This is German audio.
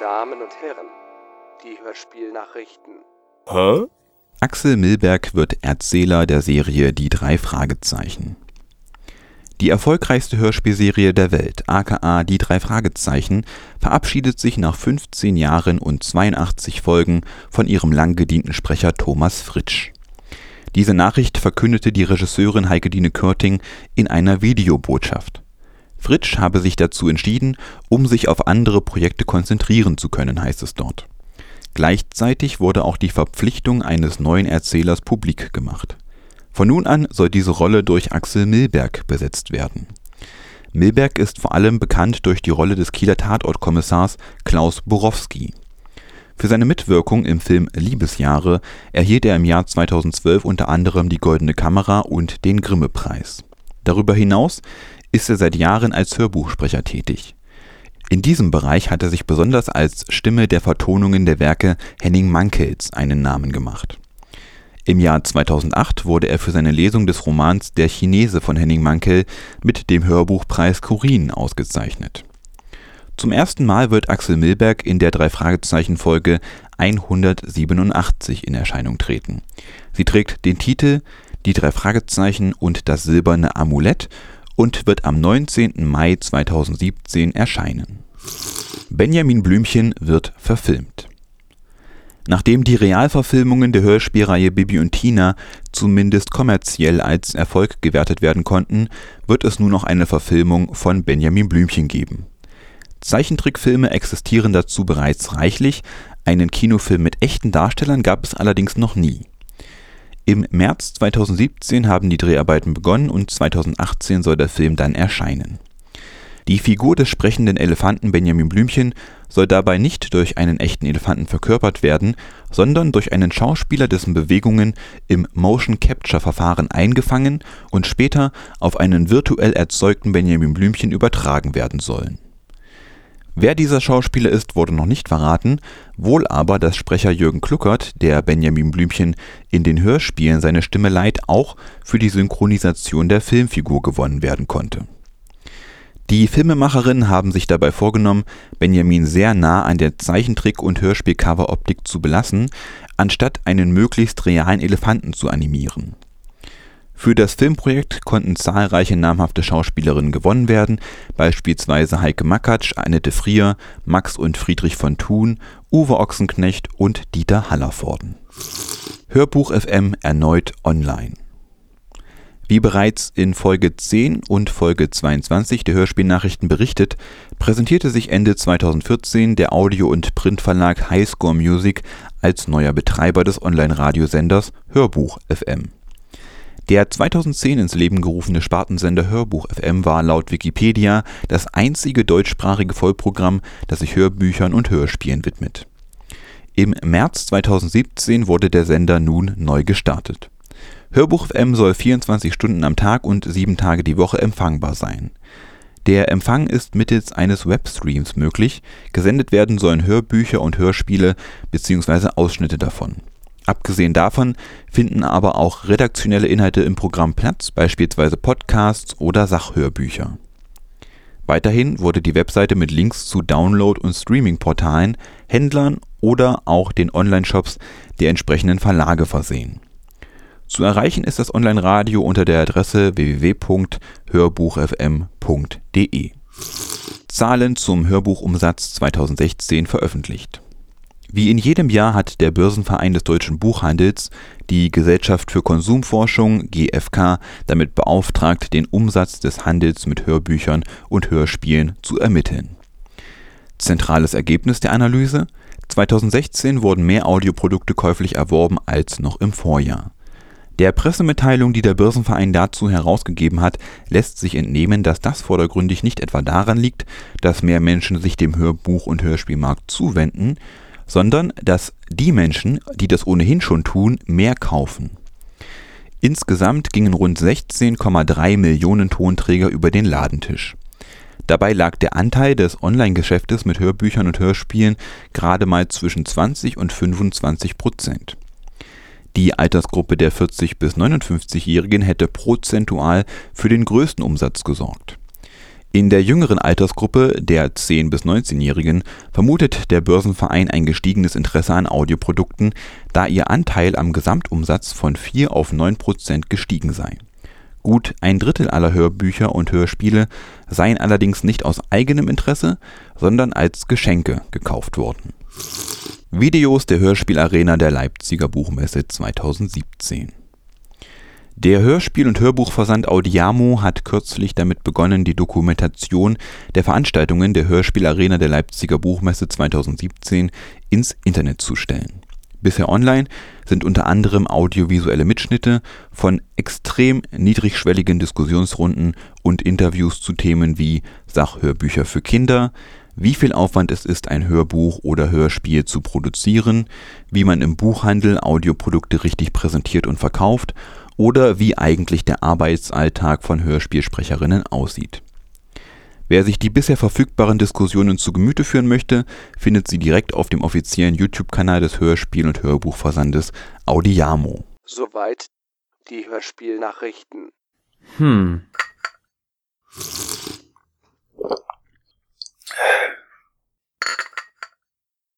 Damen und Herren, die Hörspielnachrichten. Hä? Axel Milberg wird Erzähler der Serie Die drei Fragezeichen. Die erfolgreichste Hörspielserie der Welt, aka Die drei Fragezeichen, verabschiedet sich nach 15 Jahren und 82 Folgen von ihrem lang gedienten Sprecher Thomas Fritsch. Diese Nachricht verkündete die Regisseurin Heike-Dine Körting in einer Videobotschaft. Fritsch habe sich dazu entschieden, um sich auf andere Projekte konzentrieren zu können, heißt es dort. Gleichzeitig wurde auch die Verpflichtung eines neuen Erzählers publik gemacht. Von nun an soll diese Rolle durch Axel Milberg besetzt werden. Milberg ist vor allem bekannt durch die Rolle des Kieler Tatortkommissars Klaus Borowski. Für seine Mitwirkung im Film Liebesjahre erhielt er im Jahr 2012 unter anderem die Goldene Kamera und den Grimme-Preis. Darüber hinaus ist er seit Jahren als Hörbuchsprecher tätig. In diesem Bereich hat er sich besonders als Stimme der Vertonungen der Werke Henning Mankels einen Namen gemacht. Im Jahr 2008 wurde er für seine Lesung des Romans Der Chinese von Henning Mankell mit dem Hörbuchpreis Kurin ausgezeichnet. Zum ersten Mal wird Axel Milberg in der Drei-Fragezeichen-Folge 187 in Erscheinung treten. Sie trägt den Titel Die drei Fragezeichen und das silberne Amulett und wird am 19. Mai 2017 erscheinen. Benjamin Blümchen wird verfilmt. Nachdem die Realverfilmungen der Hörspielreihe Bibi und Tina zumindest kommerziell als Erfolg gewertet werden konnten, wird es nun noch eine Verfilmung von Benjamin Blümchen geben. Zeichentrickfilme existieren dazu bereits reichlich, einen Kinofilm mit echten Darstellern gab es allerdings noch nie im März 2017 haben die Dreharbeiten begonnen und 2018 soll der Film dann erscheinen. Die Figur des sprechenden Elefanten Benjamin Blümchen soll dabei nicht durch einen echten Elefanten verkörpert werden, sondern durch einen Schauspieler, dessen Bewegungen im Motion-Capture-Verfahren eingefangen und später auf einen virtuell erzeugten Benjamin Blümchen übertragen werden sollen Wer dieser Schauspieler ist, wurde noch nicht verraten, wohl aber, dass Sprecher Jürgen Kluckert, der Benjamin Blümchen in den Hörspielen seine Stimme leiht, auch für die Synchronisation der Filmfigur gewonnen werden konnte. Die Filmemacherinnen haben sich dabei vorgenommen, Benjamin sehr nah an der Zeichentrick und Hörspielcoveroptik zu belassen, anstatt einen möglichst realen Elefanten zu animieren für das Filmprojekt konnten zahlreiche namhafte Schauspielerinnen gewonnen werden, beispielsweise Heike Makatsch, Annette Frier, Max und Friedrich von Thun, Uwe Ochsenknecht und Dieter Hallervorden. Hörbuch FM erneut online. Wie bereits in Folge 10 und Folge 22 der Hörspielnachrichten berichtet, präsentierte sich Ende 2014 der Audio- und Printverlag Highscore Music als neuer Betreiber des Online-Radiosenders Hörbuch FM der 2010 ins Leben gerufene Spartensender Hörbuch FM war laut Wikipedia das einzige deutschsprachige Vollprogramm, das sich Hörbüchern und Hörspielen widmet. Im März 2017 wurde der Sender nun neu gestartet. Hörbuch FM soll 24 Stunden am Tag und sieben Tage die Woche empfangbar sein. Der Empfang ist mittels eines Webstreams möglich, gesendet werden sollen Hörbücher und Hörspiele bzw. Ausschnitte davon Abgesehen davon finden aber auch redaktionelle Inhalte im Programm Platz, beispielsweise Podcasts oder Sachhörbücher. Weiterhin wurde die Webseite mit Links zu Download und Streaming-Portalen, Händlern oder auch den Online-Shops der entsprechenden Verlage versehen. Zu erreichen ist das Online-Radio unter der Adresse www.hörbuchfm.de. Zahlen zum Hörbuchumsatz 2016 veröffentlicht wie in jedem Jahr hat der Börsenverein des deutschen Buchhandels die Gesellschaft für Konsumforschung GfK damit beauftragt, den Umsatz des Handels mit Hörbüchern und Hörspielen zu ermitteln. Zentrales Ergebnis der Analyse 2016 wurden mehr Audioprodukte käuflich erworben als noch im Vorjahr. Der Pressemitteilung, die der Börsenverein dazu herausgegeben hat, lässt sich entnehmen, dass das vordergründig nicht etwa daran liegt, dass mehr Menschen sich dem Hörbuch- und Hörspielmarkt zuwenden, sondern dass die Menschen, die das ohnehin schon tun, mehr kaufen. Insgesamt gingen rund 16,3 Millionen Tonträger über den Ladentisch. Dabei lag der Anteil des Online-Geschäftes mit Hörbüchern und Hörspielen gerade mal zwischen 20 und 25 Prozent. Die Altersgruppe der 40 bis 59-Jährigen hätte prozentual für den größten Umsatz gesorgt In der jüngeren Altersgruppe der 10 bis 19-Jährigen vermutet der Börsenverein ein gestiegenes Interesse an Audioprodukten, da ihr Anteil am Gesamtumsatz von 4 auf 9 Prozent gestiegen sei. Gut ein Drittel aller Hörbücher und Hörspiele seien allerdings nicht aus eigenem Interesse, sondern als Geschenke gekauft worden. Videos der Hörspielarena der Leipziger Buchmesse 2017 der Hörspiel und Hörbuchversand Audiamo hat kürzlich damit begonnen, die Dokumentation der Veranstaltungen der Hörspielarena der Leipziger Buchmesse 2017 ins Internet zu stellen. Bisher online sind unter anderem audiovisuelle Mitschnitte von extrem niedrigschwelligen Diskussionsrunden und Interviews zu Themen wie Sachhörbücher für Kinder, wie viel Aufwand es ist, ein Hörbuch oder Hörspiel zu produzieren, wie man im Buchhandel Audioprodukte richtig präsentiert und verkauft oder wie eigentlich der Arbeitsalltag von Hörspielsprecherinnen aussieht. Wer sich die bisher verfügbaren Diskussionen zu Gemüte führen möchte, findet sie direkt auf dem offiziellen YouTube-Kanal des Hörspiel- und Hörbuchversandes Audiamo. Soweit die Hörspielnachrichten. Hm.